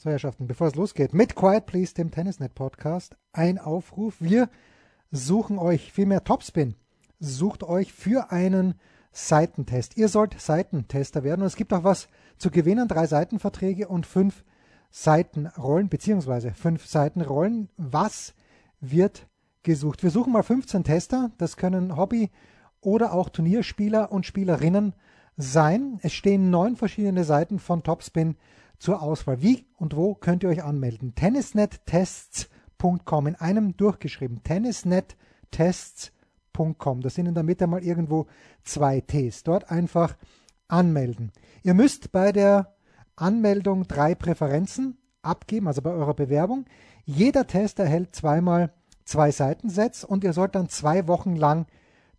So, Herrschaften, bevor es losgeht, mit Quiet Please, dem Tennisnet Podcast, ein Aufruf. Wir suchen euch, vielmehr Topspin, sucht euch für einen Seitentest. Ihr sollt Seitentester werden und es gibt auch was zu gewinnen, drei Seitenverträge und fünf Seitenrollen, beziehungsweise fünf Seitenrollen. Was wird gesucht? Wir suchen mal 15 Tester, das können Hobby- oder auch Turnierspieler und Spielerinnen sein. Es stehen neun verschiedene Seiten von Topspin zur Auswahl. Wie und wo könnt ihr euch anmelden? Tennisnettests.com in einem durchgeschrieben. Tennisnettests.com. Das sind in der Mitte mal irgendwo zwei Ts. Dort einfach anmelden. Ihr müsst bei der Anmeldung drei Präferenzen abgeben, also bei eurer Bewerbung. Jeder Test erhält zweimal zwei Seitensets und ihr sollt dann zwei Wochen lang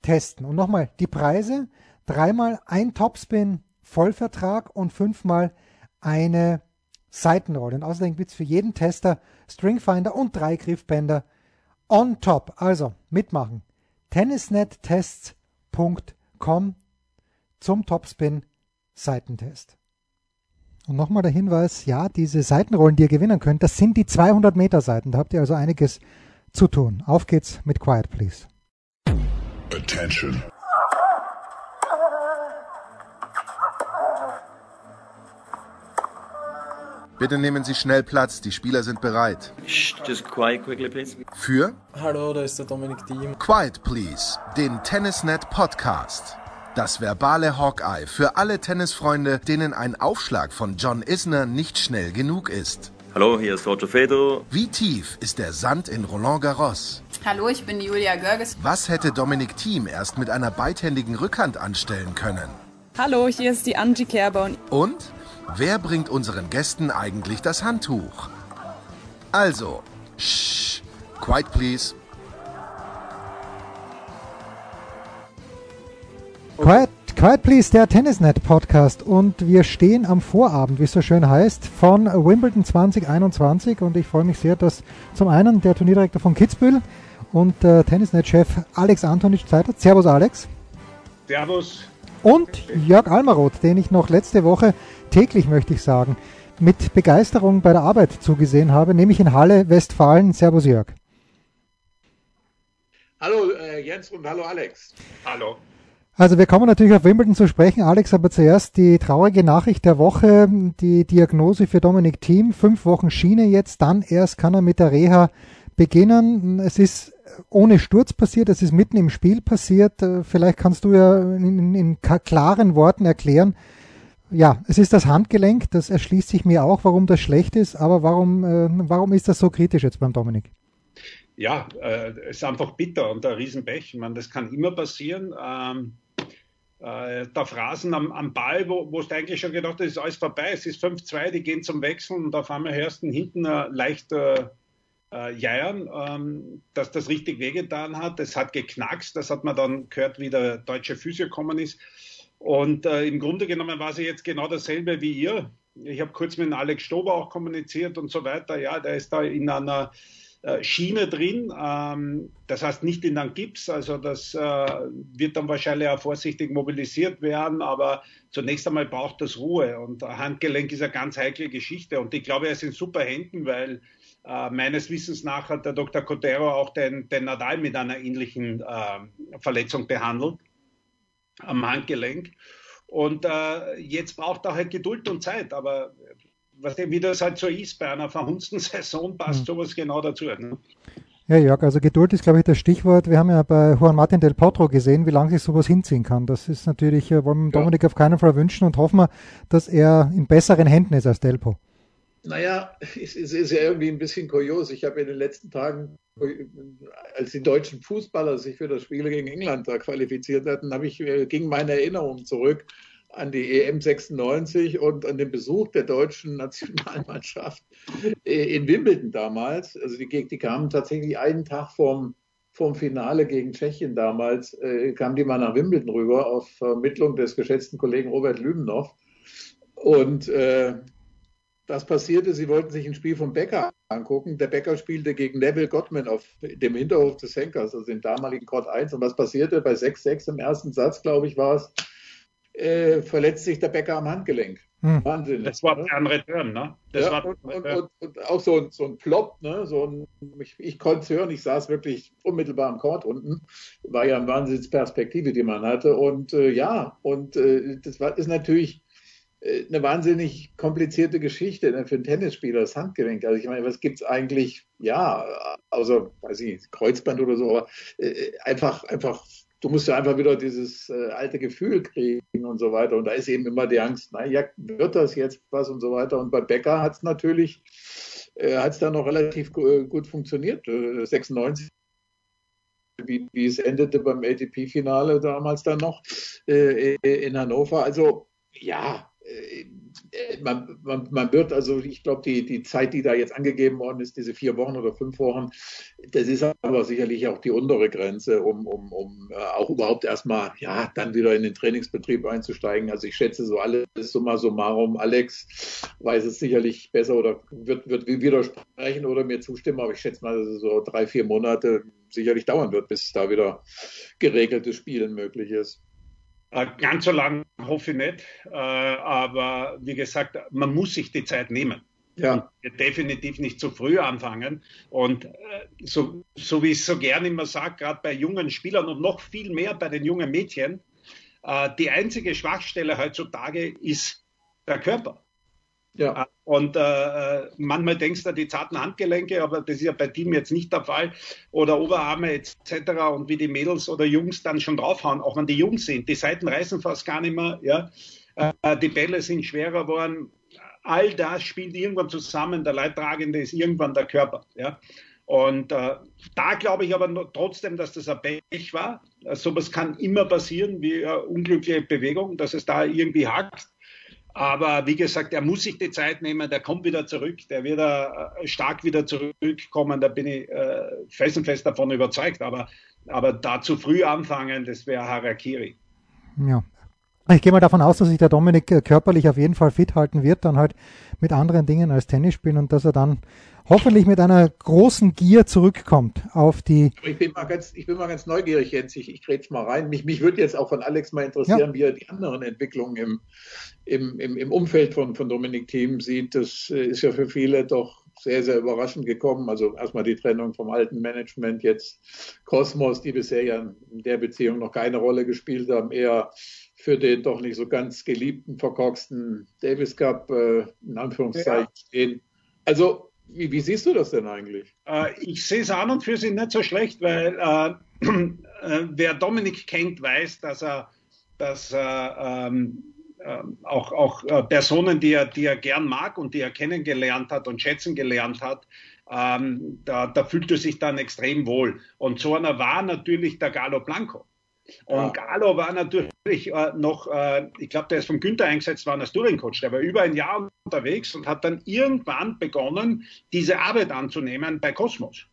testen. Und nochmal, die Preise, dreimal ein Topspin Vollvertrag und fünfmal eine Seitenrolle. Und außerdem gibt es für jeden Tester Stringfinder und drei Griffbänder on top. Also mitmachen. Tennisnettests.com zum Topspin Seitentest. Und nochmal der Hinweis, ja, diese Seitenrollen, die ihr gewinnen könnt, das sind die 200 Meter Seiten. Da habt ihr also einiges zu tun. Auf geht's mit Quiet Please. Attention. Bitte nehmen Sie schnell Platz, die Spieler sind bereit. Just quiet quickly, please. Für Hallo, da ist der Dominik Thiem. Quiet Please, den Tennisnet Podcast. Das verbale Hawkeye für alle Tennisfreunde, denen ein Aufschlag von John Isner nicht schnell genug ist. Hallo, hier ist Roger Federer. Wie tief ist der Sand in Roland Garros? Hallo, ich bin Julia Görges. Was hätte Dominik Thiem erst mit einer beidhändigen Rückhand anstellen können? Hallo, hier ist die Angie Kerber. Und wer bringt unseren Gästen eigentlich das Handtuch? Also, shh, quiet please. Quiet, Quiet Please, der Tennisnet Podcast. Und wir stehen am Vorabend, wie es so schön heißt, von Wimbledon 2021. Und ich freue mich sehr, dass zum einen der Turnierdirektor von Kitzbühel und äh, Tennisnet-Chef Alex Antonitsch Zeit hat. Servus, Alex. Servus. Und Jörg Almaroth, den ich noch letzte Woche täglich, möchte ich sagen, mit Begeisterung bei der Arbeit zugesehen habe, nämlich in Halle, Westfalen. Servus, Jörg. Hallo äh, Jens und hallo Alex. Hallo. Also wir kommen natürlich auf Wimbledon zu sprechen, Alex, aber zuerst die traurige Nachricht der Woche, die Diagnose für Dominik Thiem. Fünf Wochen Schiene jetzt, dann erst kann er mit der Reha beginnen. Es ist ohne Sturz passiert, es ist mitten im Spiel passiert. Vielleicht kannst du ja in, in, klaren Worten erklären, ja, es ist das Handgelenk, das erschließt sich mir auch, warum das schlecht ist, aber warum, äh, warum ist das so kritisch jetzt beim Dominik? Ja, äh, es ist einfach bitter und ein Riesenpech. Ich meine, das kann immer passieren. Ähm, äh, der Phrasen am, am Ball, wo, wo du eigentlich schon gedacht hast, ist alles vorbei. Es ist 5-2, die gehen zum Wechseln und auf einmal hörst du hinten äh, äh, jeiern, ähm, dass das richtig wehgetan hat. Es hat geknackst, das hat man dann gehört, wie der deutsche Physio gekommen ist. Und äh, im Grunde genommen war sie jetzt genau dasselbe wie ihr. Ich habe kurz mit Alex Stober auch kommuniziert und so weiter. Ja, der ist da in einer äh, Schiene drin. Ähm, das heißt nicht in einem Gips, also das äh, wird dann wahrscheinlich auch vorsichtig mobilisiert werden, aber zunächst einmal braucht das Ruhe und Handgelenk ist eine ganz heikle Geschichte und ich glaube, er ist in super Händen, weil äh, meines Wissens nach hat der Dr. Cotero auch den, den Nadal mit einer ähnlichen äh, Verletzung behandelt am Handgelenk. Und äh, jetzt braucht er halt Geduld und Zeit, aber was, wie das halt so ist, bei einer verhunzten Saison passt mhm. sowas genau dazu. Ne? Ja, Jörg, also Geduld ist, glaube ich, das Stichwort. Wir haben ja bei Juan Martin del Potro gesehen, wie lange sich sowas hinziehen kann. Das ist natürlich, äh, wollen wir ja. Dominik auf keinen Fall wünschen und hoffen wir, dass er in besseren Händen ist als Delpo. Naja, es ist ja irgendwie ein bisschen kurios. Ich habe in den letzten Tagen, als die deutschen Fußballer sich für das Spiel gegen England da qualifiziert hatten, habe ich, äh, ging meine Erinnerung zurück an die EM 96 und an den Besuch der deutschen Nationalmannschaft äh, in Wimbledon damals. Also die, die kamen tatsächlich einen Tag vorm, vorm Finale gegen Tschechien damals, äh, kamen die mal nach Wimbledon rüber auf Vermittlung des geschätzten Kollegen Robert Lübenow. Und äh, das passierte, sie wollten sich ein Spiel von Becker angucken. Der Becker spielte gegen Neville Gottman auf dem Hinterhof des Henkers, also im damaligen Court 1. Und was passierte? Bei 6-6 im ersten Satz, glaube ich, war es, äh, verletzt sich der Becker am Handgelenk. Hm. Wahnsinn. Das war ein Return, ne? Das ja, war und, und, und, und, auch so, ein, so ein Plop, ne? So ein, ich, ich konnte es hören, ich saß wirklich unmittelbar am Court unten. War ja eine Wahnsinnsperspektive, die man hatte. Und äh, ja, und äh, das war, ist natürlich eine wahnsinnig komplizierte Geschichte ne, für einen Tennisspieler, das Handgelenk. Also ich meine, was gibt es eigentlich, ja, außer, weiß ich Kreuzband oder so, aber äh, einfach, einfach du musst ja einfach wieder dieses äh, alte Gefühl kriegen und so weiter. Und da ist eben immer die Angst, naja, wird das jetzt was und so weiter. Und bei Becker hat es natürlich, äh, hat es dann noch relativ äh, gut funktioniert. 96 äh, wie, wie, es endete beim ATP-Finale damals dann noch äh, in Hannover. Also ja, äh, man, man, man, wird also, ich glaube, die, die Zeit, die da jetzt angegeben worden ist, diese vier Wochen oder fünf Wochen, das ist aber sicherlich auch die untere Grenze, um, um, um äh, auch überhaupt erstmal, ja, dann wieder in den Trainingsbetrieb einzusteigen. Also ich schätze so alles summa summarum. Alex weiß es sicherlich besser oder wird, wird widersprechen oder mir zustimmen, aber ich schätze mal, dass es so drei, vier Monate sicherlich dauern wird, bis da wieder geregeltes Spielen möglich ist. Äh, ganz so lang hoffe ich nicht, äh, aber wie gesagt, man muss sich die Zeit nehmen. Ja. definitiv nicht zu früh anfangen. Und äh, so, so wie ich es so gerne immer sage, gerade bei jungen Spielern und noch viel mehr bei den jungen Mädchen, die einzige Schwachstelle heutzutage ist der Körper. Ja. Äh, und äh, manchmal denkst du die zarten Handgelenke, aber das ist ja bei Team jetzt nicht der Fall. Oder Oberarme etc. Und wie die Mädels oder Jungs dann schon draufhauen, auch wenn die Jungs sind. Die Seiten reißen fast gar nicht mehr. Ja? Äh, die Bälle sind schwerer geworden. All das spielt irgendwann zusammen. Der Leidtragende ist irgendwann der Körper. Ja? Und äh, da glaube ich aber trotzdem, dass das ein Pech war. So also, kann immer passieren, wie eine unglückliche Bewegung, dass es da irgendwie hakt. Aber wie gesagt, er muss sich die Zeit nehmen, der kommt wieder zurück, der wird äh, stark wieder zurückkommen, da bin ich äh, fest und fest davon überzeugt. Aber, aber da zu früh anfangen, das wäre Harakiri. Ja. Ich gehe mal davon aus, dass sich der Dominik äh, körperlich auf jeden Fall fit halten wird, dann halt mit anderen Dingen als Tennis spielen und dass er dann hoffentlich mit einer großen Gier zurückkommt auf die. Ich bin mal ganz, ich bin mal ganz neugierig jetzt. Ich, ich rede mal rein. Mich, mich würde jetzt auch von Alex mal interessieren, ja. wie er die anderen Entwicklungen im, im, im, im Umfeld von, von Dominik Thiem sieht. Das äh, ist ja für viele doch sehr, sehr überraschend gekommen. Also erstmal die Trennung vom alten Management, jetzt Kosmos, die bisher ja in der Beziehung noch keine Rolle gespielt haben, eher für den doch nicht so ganz geliebten, verkorksten Davis Cup äh, in Anführungszeichen ja. stehen. Also wie, wie, siehst du das denn eigentlich? Äh, ich sehe es an und für sich nicht so schlecht, weil äh, äh, wer Dominik kennt, weiß, dass er, dass er ähm, äh, auch, auch äh, Personen, die er, die er gern mag und die er kennengelernt hat und schätzen gelernt hat, ähm, da, da fühlt er sich dann extrem wohl. Und so einer war natürlich der Galo Blanco. Und. Galo war natürlich äh, noch, äh, ich glaube, der ist von Günther eingesetzt worden als Touring-Coach. Der war über ein Jahr unterwegs und hat dann irgendwann begonnen, diese Arbeit anzunehmen bei Cosmos.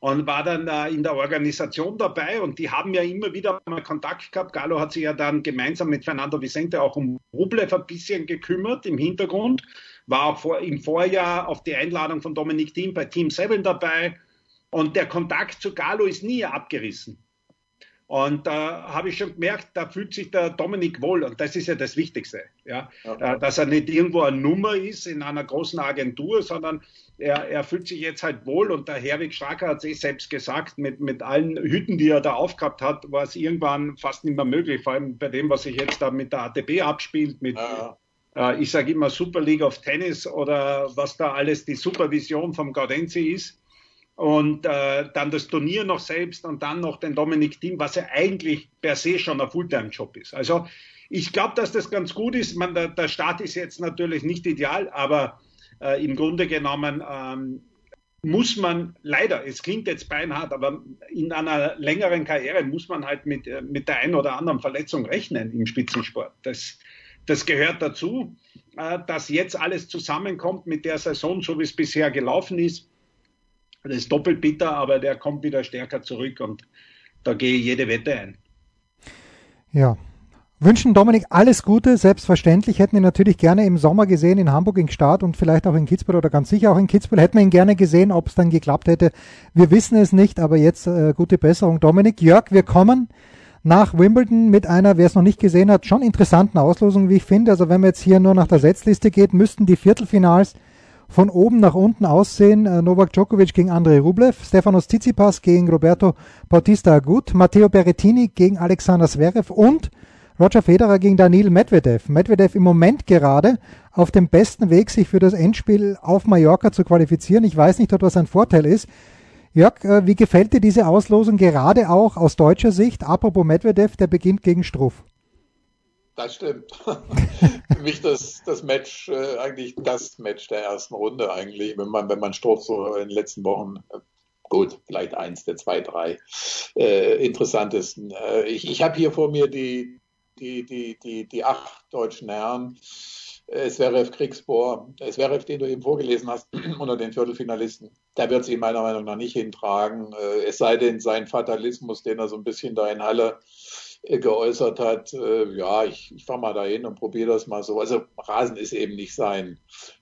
Und war dann äh, in der Organisation dabei und die haben ja immer wieder mal Kontakt gehabt. Galo hat sich ja dann gemeinsam mit Fernando Vicente auch um Rublev ein bisschen gekümmert im Hintergrund. War auch vor, im Vorjahr auf die Einladung von Dominik Thiem bei Team 7 dabei. Und der Kontakt zu Galo ist nie abgerissen. Und da äh, habe ich schon gemerkt, da fühlt sich der Dominik wohl. Und das ist ja das Wichtigste. Ja? ja. Äh, dass er nicht irgendwo eine Nummer ist in einer großen Agentur, sondern er, er fühlt sich jetzt halt wohl. Und der Herwig Stracker hat es eh selbst gesagt, mit, mit allen Hüten, die er da aufgehabt hat, war es irgendwann fast nicht mehr möglich. Vor allem bei dem, was sich jetzt da mit der ATP abspielt, mit, ja. äh, ich sage immer Super League of Tennis oder was da alles die Supervision vom Gaudenzi ist und äh, dann das Turnier noch selbst und dann noch den Dominik Thiem, was ja eigentlich per se schon ein Fulltime-Job ist. Also ich glaube, dass das ganz gut ist. Man, der, der, Start ist jetzt natürlich nicht ideal, aber äh, im Grunde genommen ähm, muss man leider, es klingt jetzt beinhart, aber in einer längeren Karriere muss man halt mit, äh, mit der einen oder anderen Verletzung rechnen im Spitzensport. Das, das gehört dazu, äh, dass jetzt alles zusammenkommt mit der Saison, so wie es bisher gelaufen ist das ist doppelt bitter, aber der kommt wieder stärker zurück und da gehe ich jede Wette ein. Ja. Wünschen Dominik alles Gute, selbstverständlich. Hätten ihn natürlich gerne im Sommer gesehen in Hamburg in Start und vielleicht auch in Kitzbühel oder ganz sicher auch in Kitzbühel. Hätten wir ihn gerne gesehen, ob es dann geklappt hätte. Wir wissen es nicht, aber jetzt äh, gute Besserung, Dominik. Jörg, wir kommen nach Wimbledon mit einer, wer es noch nicht gesehen hat, schon interessanten Auslosung, wie ich finde. Also wenn man jetzt hier nur nach der Setzliste geht, müssten die Viertelfinals von oben nach unten aussehen. Äh, Novak Djokovic gegen Andrei Rublev, Stefanos Tsitsipas gegen Roberto Bautista Agut, Matteo Berrettini gegen Alexander Zverev und Roger Federer gegen Daniil Medvedev. Medvedev im Moment gerade auf dem besten Weg, sich für das Endspiel auf Mallorca zu qualifizieren. Ich weiß nicht, ob das ein Vorteil ist. Jörg, äh, wie gefällt dir diese Auslosung gerade auch aus deutscher Sicht? Apropos Medvedev, der beginnt gegen Struff. Das stimmt. Für mich das, das Match, äh, eigentlich das Match der ersten Runde eigentlich, wenn man, wenn man Struff so in den letzten Wochen, äh, gut, vielleicht eins der zwei, drei äh, interessantesten. Äh, ich ich habe hier vor mir die, die, die, die, die acht deutschen Herren. Sverev Kriegsbohr, Sverev, den du eben vorgelesen hast, unter den Viertelfinalisten, der wird sie meiner Meinung nach nicht hintragen. Es sei denn, sein Fatalismus, den er so ein bisschen da in Halle geäußert hat, äh, ja, ich, ich fahre mal dahin und probiere das mal so. Also Rasen ist eben nicht sein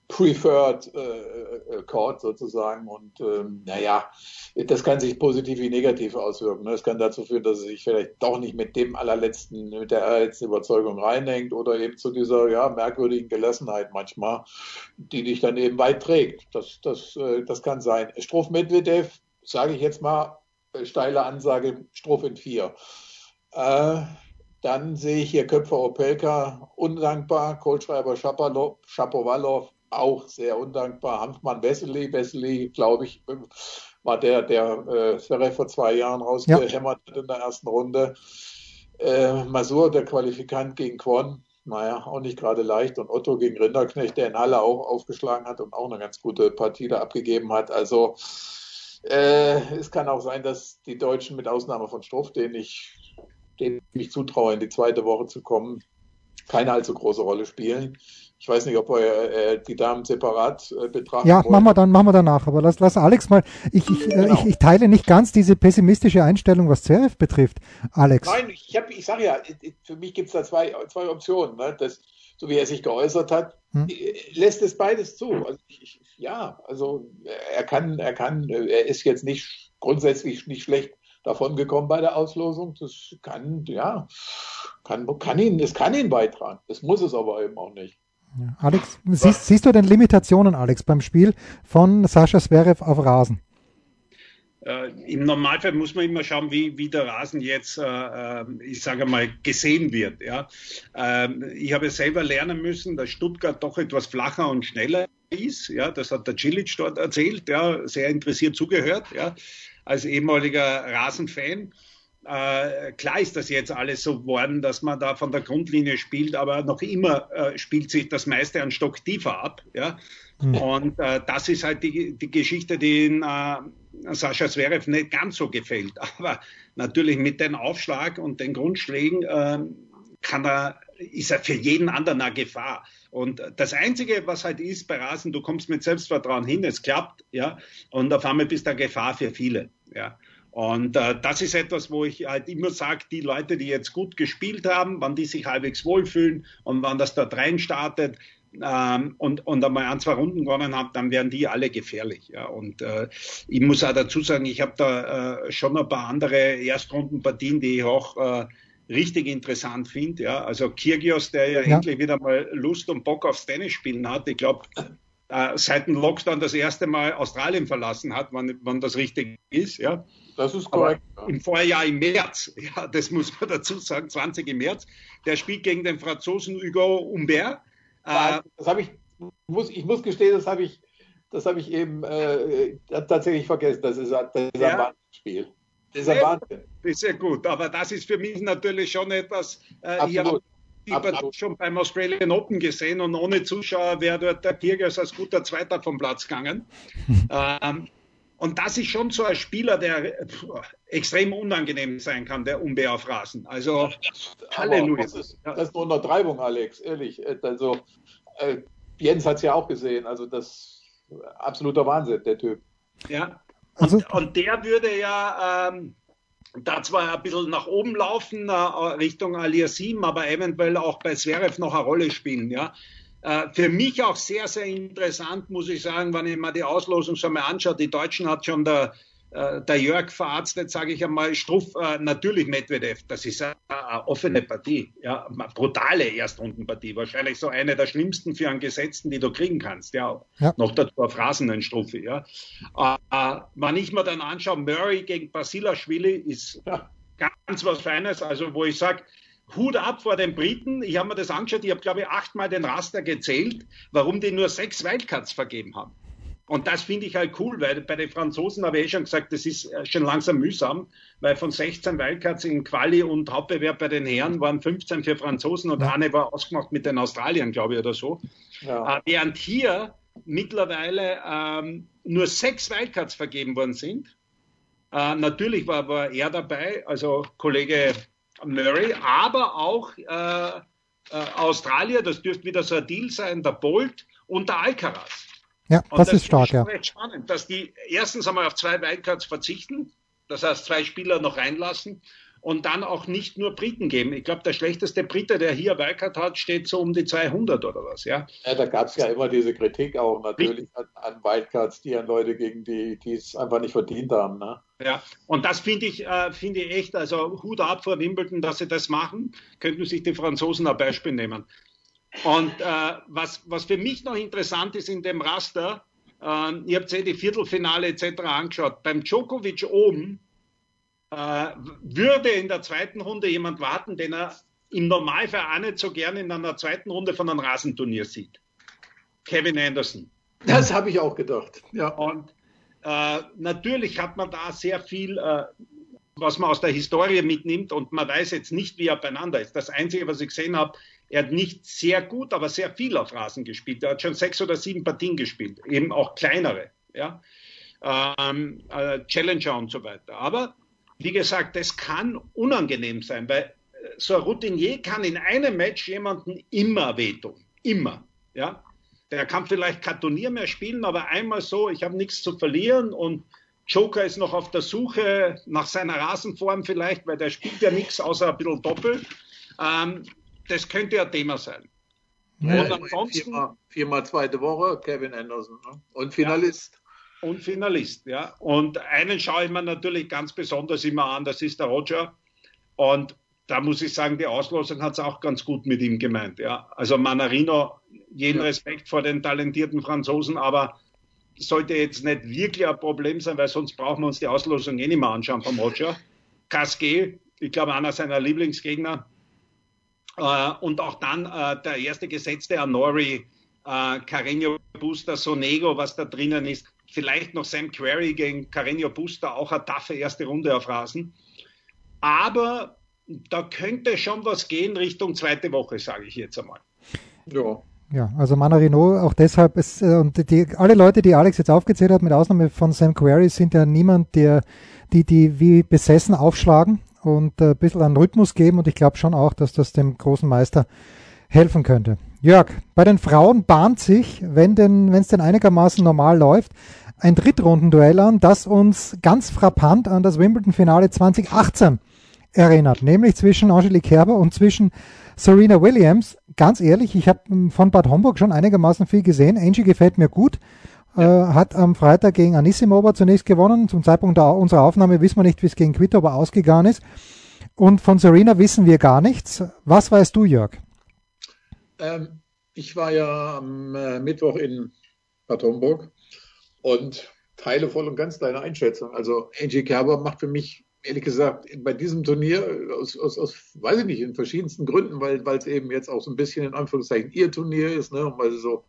preferred äh, Court sozusagen und ähm, naja, das kann sich positiv wie negativ auswirken. Das kann dazu führen, dass er sich vielleicht doch nicht mit dem allerletzten, mit der allerletzten Überzeugung reinhängt oder eben zu dieser ja, merkwürdigen Gelassenheit manchmal, die dich dann eben weit trägt. Das, das, äh, das kann sein. Strof Medvedev, sage ich jetzt mal, äh, steile Ansage, Strof in vier. Äh, dann sehe ich hier Köpfer Opelka, undankbar. Kohlschreiber Schapowalow, auch sehr undankbar. Hanfmann Wessely, Wessely, glaube ich, war der, der äh, vor zwei Jahren rausgehämmert hat in der ersten Runde. Äh, Masur, der Qualifikant gegen Kwon, naja, auch nicht gerade leicht. Und Otto gegen Rinderknecht, der in Halle auch aufgeschlagen hat und auch eine ganz gute Partie da abgegeben hat. Also äh, es kann auch sein, dass die Deutschen mit Ausnahme von Struff, den ich dem ich zutraue, in die zweite Woche zu kommen, keine allzu große Rolle spielen. Ich weiß nicht, ob wir äh, die Damen separat äh, betrachten. Ja, wollen. machen wir dann, machen wir danach. Aber lass, lass Alex mal. Ich, ich, äh, genau. ich, ich, teile nicht ganz diese pessimistische Einstellung, was Zverev betrifft. Alex. Nein, ich, hab, ich sage ja, für mich gibt es da zwei, zwei Optionen. Ne? Das, so wie er sich geäußert hat, hm. Äh, lässt es beides zu. Also ich, ja, also er kann, er kann, er ist jetzt nicht grundsätzlich nicht schlecht davongekommen bei der Auslosung. Das kann, ja, kann, kann ihn, es kann ihn beitragen. Das muss es aber eben auch nicht. Ja. Alex, siehst, siehst, du denn Limitationen, Alex, beim Spiel von Sascha Zverev auf Rasen? Äh, Im Normalfall muss man immer schauen, wie, wie der Rasen jetzt, äh, äh ich sage mal, gesehen wird. Ja? Äh, ich habe selber lernen müssen, dass Stuttgart doch etwas flacher und schneller ist. Ja? Das hat der Cilic dort erzählt, ja? sehr interessiert zugehört. Ja? Als ehemaliger Rasenfan. Äh, klar ist das jetzt alles so geworden, dass man da von der Grundlinie spielt, aber noch immer äh, spielt sich das meiste an Stock tiefer ab. Ja? Mhm. Und äh, das ist halt die, die Geschichte, die in äh, Sascha Zverev nicht ganz so gefällt. Aber natürlich mit dem Aufschlag und den Grundschlägen äh, kann er, ist er für jeden anderen eine Gefahr. Und das Einzige, was halt ist bei Rasen, du kommst mit Selbstvertrauen hin, es klappt, ja, und auf einmal bist du eine Gefahr für viele. Ja. Und äh, das ist etwas, wo ich halt immer sage, die Leute, die jetzt gut gespielt haben, wann die sich halbwegs wohlfühlen und wann das dort rein startet ähm, und, und einmal ein, zwei Runden gewonnen haben, dann werden die alle gefährlich. Ja. Und äh, ich muss auch dazu sagen, ich habe da äh, schon ein paar andere Erstrundenpartien, die ich auch äh, richtig interessant finde. Ja. Also Kirgios, der ja, ja, endlich wieder mal Lust und Bock aufs Tennis spielen hat. Ich glaube, äh, seit dem Lockdown das erste Mal Australien verlassen hat, wann, wann das richtig ist. Ja. Das ist korrekt. Aber Im Vorjahr im März, ja, das muss man dazu sagen, 20 im März, der spielt gegen den Franzosen Hugo Humbert. Äh, das habe ich, muss, ich muss gestehen, das habe ich, das habe ich eben äh, tatsächlich vergessen. Das ist, das ist ja. ein Spiel. Das ist ein Wahnsinn. Das ist sehr gut, aber das ist für mich natürlich schon etwas, äh, ich habe die schon beim Australian Open gesehen und ohne Zuschauer wäre dort der Kirgis als guter Zweiter vom Platz gegangen. ähm, und das ist schon so ein Spieler, der pff, extrem unangenehm sein kann, der Umbe auf Rasen. Also, Halleluja. Das ist, das ist eine Untertreibung, Alex, ehrlich. Also, äh, Jens hat es ja auch gesehen. Also, das ist absoluter Wahnsinn, der Typ. Ja. Und, also, und der würde ja ähm, da zwar ein bisschen nach oben laufen, äh, Richtung Aliasim, aber eventuell auch bei Zverev noch eine Rolle spielen. Ja. Äh, für mich auch sehr, sehr interessant, muss ich sagen, wenn ich mir die Auslosung so mal anschaue. Die Deutschen hat schon der der Jörg verarztet, sage ich einmal, Struff, äh, natürlich Medvedev. Das ist eine, eine, offene Partie, ja, eine brutale Erstrundenpartie. Wahrscheinlich so eine der schlimmsten für einen Gesetzten, die du kriegen kannst. Ja, ja. noch dazu auf Rasen Struffe. Ja. Äh, wenn ich mir dann anschaue, Murray gegen Basilashvili ist ja. ganz was Feines. Also, wo ich sage, Hut ab vor den Briten. Ich habe mir das angeschaut. Ich habe, glaube ich, achtmal den Raster gezählt, warum die nur sechs Wildcards vergeben haben. Und das finde ich halt cool, weil bei den Franzosen habe ich eh schon gesagt, das ist äh, schon langsam mühsam, weil von 16 Wildcards in Quali und Hauptbewerb bei den Herren waren 15 für Franzosen und eine war ausgemacht mit den Australiern, glaube ich, oder so. Ja. Äh, während hier mittlerweile ähm, nur sechs Wildcards vergeben worden sind. Äh, natürlich war, war er dabei, also Kollege Murray, aber auch äh, äh, Australier, das dürfte wieder so ein Deal sein, der Bolt und der Alcaraz. Ja, das, das, ist stark, ja. spannend, dass die erstens einmal auf zwei Wildcards verzichten, das heißt zwei Spieler noch reinlassen und dann auch nicht nur Briten geben. Ich glaube, der schlechteste Brite, der hier Wildcard hat, steht so um die 200 oder was, ja? Ja, da gab es ja immer diese Kritik auch natürlich an, an, Wildcards, die an Leute gegen die, die es einfach nicht verdient haben, ne? Ja, und das finde ich, äh, finde ich echt, also Hut ab vor Wimbledon, dass sie das machen, könnten sich die Franzosen ein Beispiel nehmen. Und äh, was, was für mich noch interessant ist in dem Raster, äh, ihr habt ja die Viertelfinale etc. angeschaut. Beim Djokovic oben äh, würde in der zweiten Runde jemand warten, den er im Normalfall auch nicht so gerne in einer zweiten Runde von einem Rasenturnier sieht. Kevin Anderson. Das habe ich auch gedacht. Ja. Und äh, natürlich hat man da sehr viel, äh, was man aus der Historie mitnimmt und man weiß jetzt nicht, wie er beieinander ist. Das Einzige, was ich gesehen habe, er hat nicht sehr gut, aber sehr viel auf Rasen gespielt. Er hat schon sechs oder sieben Partien gespielt, eben auch kleinere, ja, ähm, äh, Challenger und so weiter. Aber wie gesagt, das kann unangenehm sein, weil äh, so ein Routinier kann in einem Match jemanden immer wehtun, immer, ja. Der kann vielleicht kein Turnier mehr spielen, aber einmal so, ich habe nichts zu verlieren und Joker ist noch auf der Suche nach seiner Rasenform vielleicht, weil der spielt ja nichts außer ein bisschen Doppel. Ähm, das könnte ja Thema sein. Ja, und ansonsten. Viermal, viermal, zweite Woche, Kevin Anderson. Ne? Und Finalist. Ja, und Finalist, ja. Und einen schaue ich mir natürlich ganz besonders immer an, das ist der Roger. Und da muss ich sagen, die Auslosung hat es auch ganz gut mit ihm gemeint. Ja. Also Manarino, jeden ja. Respekt vor den talentierten Franzosen, aber sollte jetzt nicht wirklich ein Problem sein, weil sonst brauchen wir uns die Auslosung eh nicht mehr anschauen vom Roger. Casquet, ich glaube, einer seiner Lieblingsgegner, äh, und auch dann äh, der erste Gesetzte Anori, äh, Carreño Busta, Sonego, was da drinnen ist. Vielleicht noch Sam Query gegen Carreño Busta, auch eine taffe erste Runde auf Rasen. Aber da könnte schon was gehen Richtung zweite Woche, sage ich jetzt einmal. Ja. Ja, also Manarino auch deshalb ist, äh, und die, alle Leute, die Alex jetzt aufgezählt hat, mit Ausnahme von Sam Query, sind ja niemand, der, die, die wie besessen aufschlagen und ein bisschen an Rhythmus geben und ich glaube schon auch, dass das dem großen Meister helfen könnte. Jörg, bei den Frauen bahnt sich, wenn denn, wenn es denn einigermaßen normal läuft, ein Drittrundenduell an, das uns ganz frappant an das Wimbledon-Finale 2018 erinnert, nämlich zwischen Angelique Kerber und zwischen Serena Williams. Ganz ehrlich, ich habe von Bad Homburg schon einigermaßen viel gesehen. Angie gefällt mir gut ja. äh, hat am Freitag gegen Anissimova zunächst gewonnen. Zum Zeitpunkt unserer Aufnahme wissen wir nicht, wie es gegen Quito ausgegangen ist. Und von Serena wissen wir gar nichts. Was weißt du, Jörg? Ähm, ich war ja am äh, Mittwoch in Bad Homburg und teile voll und ganz deine Einschätzung. Also Angie Kerber macht für mich ehrlich gesagt bei diesem Turnier aus, aus, aus weiß ich nicht, in verschiedensten Gründen, weil es eben jetzt auch so ein bisschen in Anführungszeichen ihr Turnier ist, ne, und weil sie so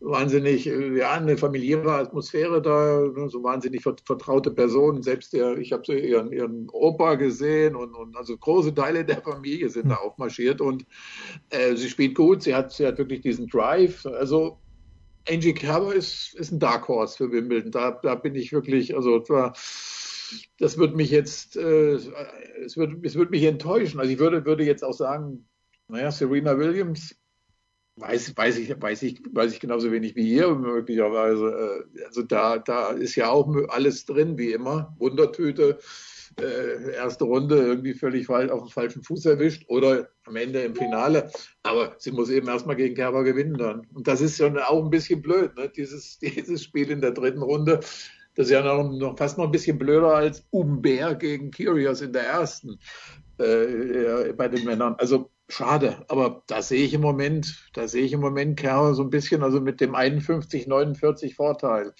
wahnsinnig, äh, ja, eine familiäre Atmosphäre da, ne, so wahnsinnig vertraute Personen. Selbst der, ich habe so ihren, ihren Opa gesehen und, und also große Teile der Familie sind da aufmarschiert und äh, sie spielt gut, sie hat, sie hat wirklich diesen Drive. Also Angie Kerber ist, ist ein Dark Horse für Wimbledon. Da, da bin ich wirklich, also das wird mich jetzt, äh, es, wird, es wird mich enttäuschen. Also ich würde, würde jetzt auch sagen, naja, Serena Williams Weiß, weiß, ich, weiß, ich, weiß ich genauso wenig wie ihr möglicherweise. Äh, also da, da ist ja auch alles drin, wie immer. Wundertüte, äh, erste Runde irgendwie völlig auf dem falschen Fuß erwischt oder am Ende im Finale. Aber sie muss eben erstmal gegen Kerber gewinnen dann. Und das ist schon auch ein bisschen blöd, ne? dieses, dieses Spiel in der dritten Runde. Das ist ja noch, noch fast noch ein bisschen blöder als Umber gegen Curious in der ersten äh, bei den Männern. Also schade, aber da sehe ich im Moment, da sehe ich im Moment Kerr so ein bisschen, also mit dem 51, 49 Vorteil.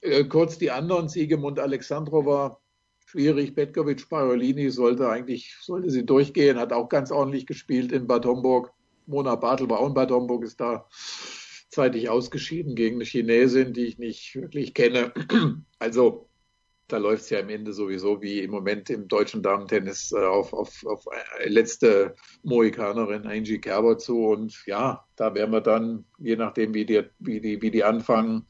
Äh, kurz die anderen, Siegemund Alexandrova, schwierig. Petkovic, Parolini sollte eigentlich, sollte sie durchgehen, hat auch ganz ordentlich gespielt in Bad Homburg. Mona Bartel war auch in Bad Homburg, ist da zeitig ausgeschieden gegen eine Chinesin, die ich nicht wirklich kenne. Also da läuft es ja am Ende sowieso wie im Moment im deutschen Damen-Tennis äh, auf, auf, auf letzte Mohikanerin Angie Kerber zu. Und ja, da werden wir dann, je nachdem, wie die, wie die, wie die anfangen,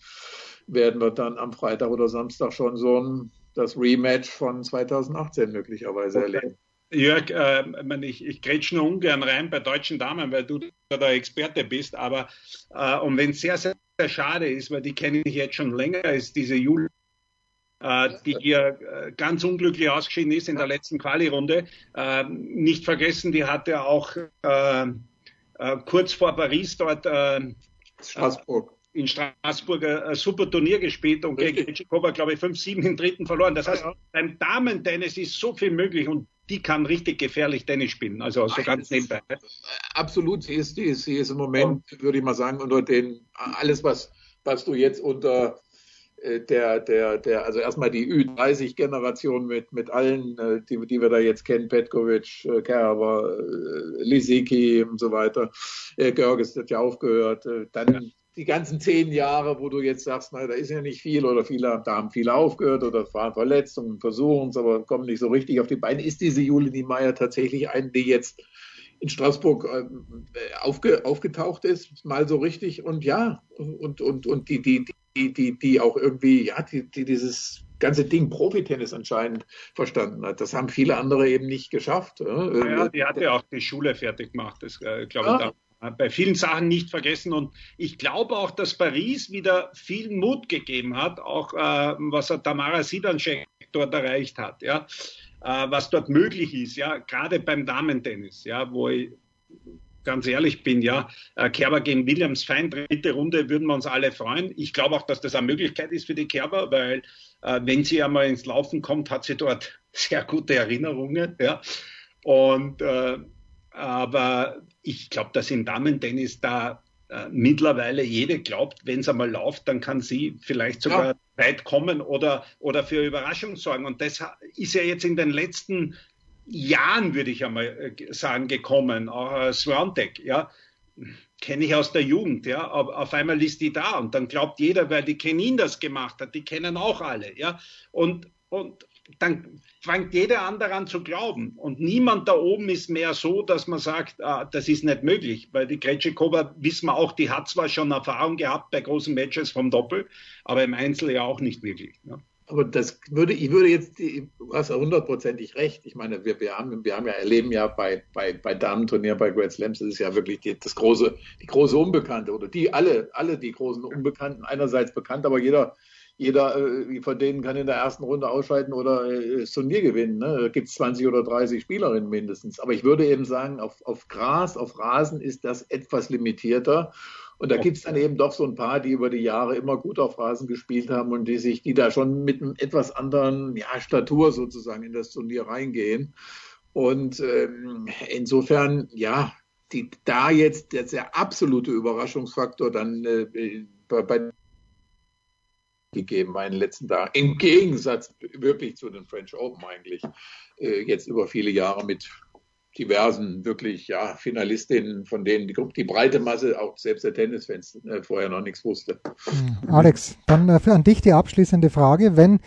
werden wir dann am Freitag oder Samstag schon so ein, das Rematch von 2018 möglicherweise okay. erleben. Jörg, äh, ich, ich grätsch nur ungern rein bei deutschen Damen, weil du der Experte bist, aber äh, und wenn es sehr, sehr, sehr schade ist, weil die kenne ich jetzt schon länger, ist diese Julia äh, die hier äh, ganz unglücklich ausgeschieden ist in der letzten Quali-Runde. Äh, nicht vergessen, die hatte auch kurz vor Paris dort Straßburg. in Straßburg ein super Turnier gespielt und gegen Tschikova, glaube ich, 5-7 im dritten verloren. Das heißt, beim Damen-Tennis ist so viel möglich und die kann richtig gefährlich Tennis spielen, also so ganz nebenbei. Absolut, sie ist, sie ist, sie ist im Moment, würde ich mal sagen, unter den, alles, was, was du jetzt unter äh, der, der, der, also erstmal die Ü30-Generation mit, mit allen, äh, die, die wir da jetzt kennen, Petkovic, äh, Kerber, Lisicki und so weiter. Görges hat ja aufgehört. Dann die ganzen zehn Jahre, wo du jetzt sagst, na, da ist ja nicht viel oder viele, da haben viele aufgehört oder waren Verletzungen, versuchen es, aber kommen nicht so richtig auf die Beine. Ist diese Julie Niemeyer tatsächlich eine, die jetzt in Straßburg aufge, aufgetaucht ist, mal so richtig und ja, und, und, und die, die, die, die, die auch irgendwie, ja, die, die dieses ganze Ding Profitennis anscheinend verstanden hat. Das haben viele andere eben nicht geschafft. Ja, die hat ja auch die Schule fertig gemacht, das äh, glaube ich. Ah. Bei vielen Sachen nicht vergessen und ich glaube auch, dass Paris wieder viel Mut gegeben hat, auch äh, was Tamara Sidanschek dort erreicht hat, ja, äh, was dort möglich ist, ja, gerade beim Damentennis, ja, wo ich ganz ehrlich bin, ja, äh, Kerber gegen Williams Fein, dritte Runde, würden wir uns alle freuen. Ich glaube auch, dass das eine Möglichkeit ist für die Kerber, weil äh, wenn sie einmal ins Laufen kommt, hat sie dort sehr gute Erinnerungen. Ja. Und äh, aber ich glaube, dass im Damen-Tennis da äh, mittlerweile jede glaubt, wenn es einmal läuft, dann kann sie vielleicht sogar ja. weit kommen oder, oder für Überraschung sorgen. Und das ist ja jetzt in den letzten Jahren, würde ich einmal äh, sagen, gekommen. Auch äh, Swantek, ja, kenne ich aus der Jugend, ja, auf einmal ist die da und dann glaubt jeder, weil die Kenin das gemacht hat, die kennen auch alle, ja, und, und dann fängt jeder an daran zu glauben und niemand da oben ist mehr so, dass man sagt, ah, das ist nicht möglich, weil die Kretschikova, wissen wir auch, die hat zwar schon Erfahrung gehabt bei großen Matches vom Doppel, aber im Einzel ja auch nicht wirklich. Ja. Aber das würde, ich würde jetzt, du hast ja hundertprozentig recht. Ich meine, wir, wir, haben, wir haben ja, erleben ja bei, bei, bei Damenturnier, bei Grand Slams, das ist ja wirklich die, das große, die große Unbekannte oder die, alle, alle die großen Unbekannten, einerseits bekannt, aber jeder, jeder äh, von denen kann in der ersten Runde ausscheiden oder äh, das Turnier gewinnen. Ne? Da gibt es 20 oder 30 Spielerinnen mindestens. Aber ich würde eben sagen, auf, auf Gras, auf Rasen ist das etwas limitierter. Und da gibt es dann eben doch so ein paar, die über die Jahre immer gut auf Rasen gespielt haben und die sich, die da schon mit einem etwas anderen ja, Statur sozusagen in das Turnier reingehen. Und ähm, insofern, ja, die, da jetzt der, der absolute Überraschungsfaktor dann äh, bei, bei gegeben in den letzten Tagen. Im Gegensatz wirklich zu den French Open eigentlich. Äh, jetzt über viele Jahre mit diversen wirklich ja, Finalistinnen, von denen die, die breite Masse, auch selbst der Tennisfans, äh, vorher noch nichts wusste. Hm, Alex, dann äh, an dich die abschließende Frage. Wenn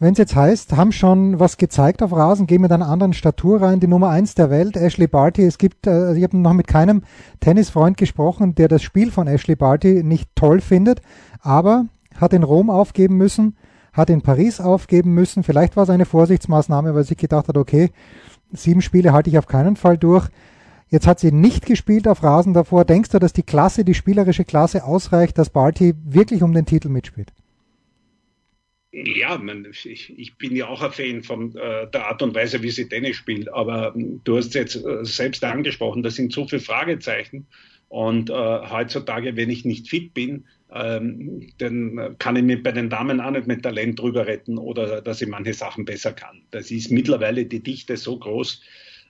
wenn es jetzt heißt, haben schon was gezeigt auf Rasen, gehen mit einer anderen Statur rein, die Nummer eins der Welt, Ashley Barty. Es gibt, äh, ich habe noch mit keinem Tennisfreund gesprochen, der das Spiel von Ashley Barty nicht toll findet, aber hat in Rom aufgeben müssen, hat in Paris aufgeben müssen. Vielleicht war es eine Vorsichtsmaßnahme, weil sie gedacht hat, okay, sieben Spiele halte ich auf keinen Fall durch. Jetzt hat sie nicht gespielt auf Rasen davor. Denkst du, dass die Klasse, die spielerische Klasse ausreicht, dass Barty wirklich um den Titel mitspielt? Ja, man, ich, ich, bin ja auch ein Fan von äh, der Art und Weise, wie sie Tennis spielt. Aber äh, du hast jetzt äh, selbst angesprochen, da sind so viele Fragezeichen. Und äh, heutzutage, wenn ich nicht fit bin, ähm, dann kann ich mich bei den Damen auch nicht mit Talent drüber retten oder dass ich manche Sachen besser kann. Das ist mittlerweile die Dichte so groß.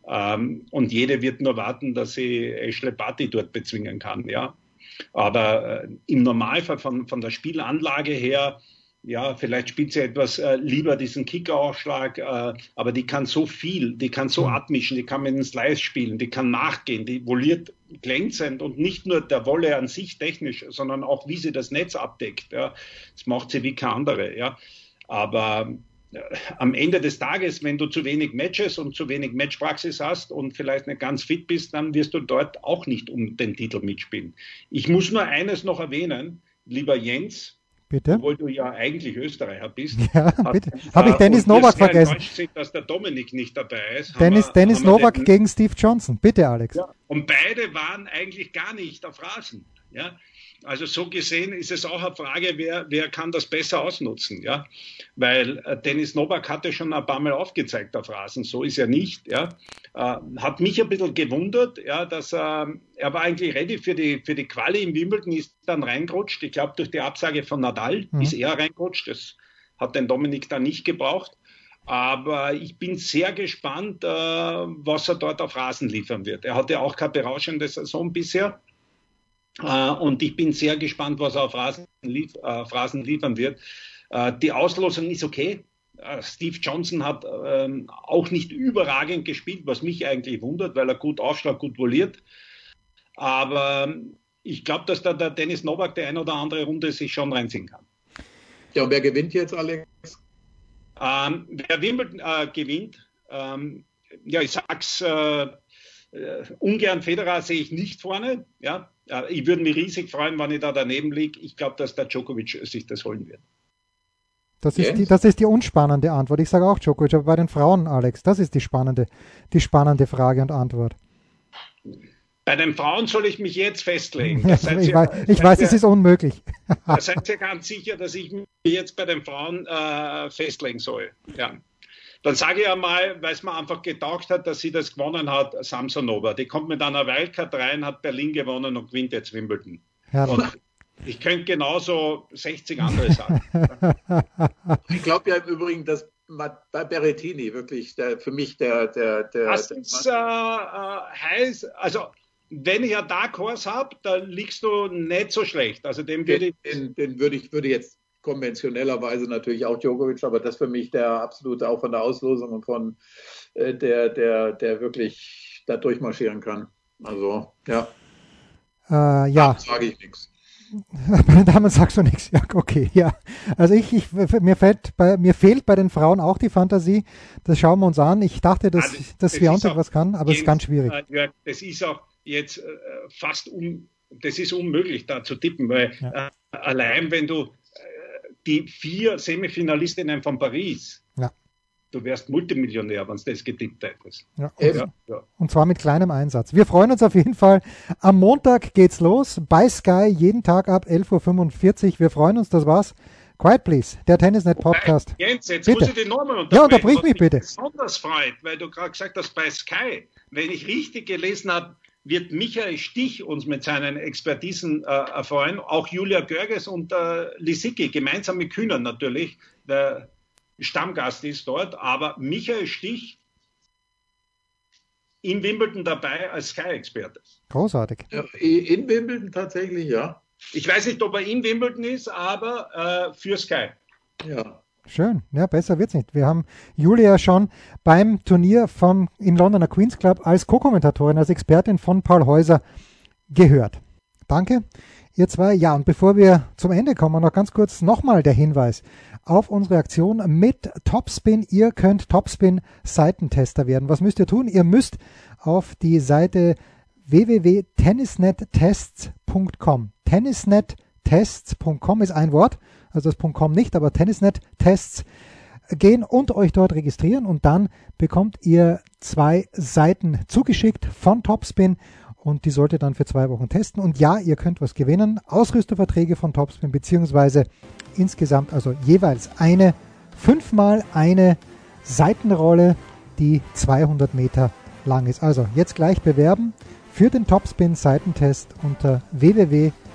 Ähm, und jede wird nur warten, dass sie Ashley Barty dort bezwingen kann. Ja? Aber äh, im Normalfall von, von der Spielanlage her ja, vielleicht spielt sie etwas äh, lieber diesen Kickeraufschlag, äh, aber die kann so viel, die kann so mhm. abmischen, die kann mit dem Slice spielen, die kann nachgehen, die voliert glänzend und nicht nur der Wolle an sich technisch, sondern auch wie sie das Netz abdeckt. Ja. Das macht sie wie keine andere. Ja. Aber äh, am Ende des Tages, wenn du zu wenig Matches und zu wenig Matchpraxis hast und vielleicht nicht ganz fit bist, dann wirst du dort auch nicht um den Titel mitspielen. Ich muss nur eines noch erwähnen, lieber Jens, Bitte? Obwohl du ja eigentlich Österreicher bist. Ja, bitte. Habe ich Dennis Novak vergessen? Sind, dass der Dominik nicht dabei ist. Dennis, wir, Dennis Novak den, gegen Steve Johnson. Bitte, Alex. Ja, und beide waren eigentlich gar nicht auf Rasen. Ja? Also so gesehen ist es auch eine Frage, wer, wer kann das besser ausnutzen, ja? Weil äh, Dennis Novak hatte schon ein paar Mal aufgezeigt auf Rasen, so ist er nicht, ja? Äh, hat mich ein bisschen gewundert, ja, dass äh, er war eigentlich ready für die, für die Quali in Wimbledon, ist dann reingerutscht. Ich glaube, durch die Absage von Nadal mhm. ist er reingerutscht. Das hat den Dominik dann nicht gebraucht. Aber ich bin sehr gespannt, äh, was er dort auf Rasen liefern wird. Er hatte auch keine berauschende Saison bisher. Äh, und ich bin sehr gespannt, was er auf Rasen, lief, äh, Rasen liefern wird. Äh, die Auslosung ist okay. Steve Johnson hat ähm, auch nicht überragend gespielt, was mich eigentlich wundert, weil er gut aufschlägt, gut voliert. Aber ich glaube, dass da der Dennis Novak die eine oder andere Runde sich schon reinziehen kann. Ja, und wer gewinnt jetzt, Alex? Ähm, wer Wimbledon äh, gewinnt, ähm, ja, ich sag's äh, ungern Federer sehe ich nicht vorne. Ja, ich würde mich riesig freuen, wenn ich da daneben liege. Ich glaube, dass der Djokovic sich das holen wird. Das ist, die, das ist die unspannende Antwort. Ich sage auch Djokovic, aber bei den Frauen, Alex, das ist die spannende, die spannende Frage und Antwort. Bei den Frauen soll ich mich jetzt festlegen. ich, ihr, weiß, ich weiß ihr, es ist unmöglich. da seid ihr ganz sicher, dass ich mich jetzt bei den Frauen äh, festlegen soll. Ja. Dann sage ich einmal, weil es mir einfach getaugt hat, dass sie das gewonnen hat, Samsonova. Die kommt mit einer Wildcard rein, hat Berlin gewonnen und gewinnt jetzt Wimbledon. Ja, und ich könnte genauso 60 andere sagen. ich glaube ja im Übrigen, dass bei Berrettini wirklich der, für mich der. der, der das ist äh, äh, heiß. Also, wenn ich ein Dark Horse habe, dann liegst du nicht so schlecht. Also, dem würde ich. Den, den würde ich würde jetzt konventionellerweise natürlich auch Djokovic, aber das für mich der absolute auch von der Auslosung und von äh, der, der, der wirklich da durchmarschieren kann. Also, ja. Äh, ja. Sage ich nichts. Bei den Damen sagst du nichts. Ja, okay, ja. Also ich, ich, mir fällt bei, mir fehlt bei den Frauen auch die Fantasie. Das schauen wir uns an. Ich dachte, dass, also, dass das Biontech was kann, aber es ist ganz schwierig. Äh, das ist auch jetzt äh, fast un, das ist unmöglich da zu tippen, weil ja. äh, allein wenn du die vier Semifinalistinnen von Paris. Ja. Du wärst Multimillionär, wenn du das getippt hättest. Ja, und, ja, und zwar mit kleinem Einsatz. Wir freuen uns auf jeden Fall. Am Montag geht's los bei Sky, jeden Tag ab 11.45 Uhr. Wir freuen uns, das war's. Quiet Please, der Tennisnet Podcast. Jens, jetzt bitte. muss ich die Norman unterbrechen. Ja, unterbrich mich bitte. besonders freut, weil du gerade gesagt hast, bei Sky, wenn ich richtig gelesen habe, wird Michael Stich uns mit seinen Expertisen äh, erfreuen, auch Julia Görges und äh, Lisicki, gemeinsam mit Kühner natürlich, der Stammgast ist dort, aber Michael Stich in Wimbledon dabei als Sky-Experte. Großartig. Ja, in Wimbledon tatsächlich, ja. Ich weiß nicht, ob er in Wimbledon ist, aber äh, für Sky. Ja. Schön, ja, besser wird's nicht. Wir haben Julia schon beim Turnier vom, im Londoner Queen's Club als Co-Kommentatorin, als Expertin von Paul Häuser gehört. Danke, ihr zwei. Ja, und bevor wir zum Ende kommen, noch ganz kurz nochmal der Hinweis auf unsere Aktion mit Topspin. Ihr könnt Topspin Seitentester werden. Was müsst ihr tun? Ihr müsst auf die Seite www.tennisnettests.com. Tennisnettests.com ist ein Wort also das .com nicht, aber Tennisnet-Tests gehen und euch dort registrieren und dann bekommt ihr zwei Seiten zugeschickt von Topspin und die solltet ihr dann für zwei Wochen testen. Und ja, ihr könnt was gewinnen. Ausrüsterverträge von Topspin beziehungsweise insgesamt also jeweils eine, fünfmal eine Seitenrolle, die 200 Meter lang ist. Also jetzt gleich bewerben für den Topspin Seitentest unter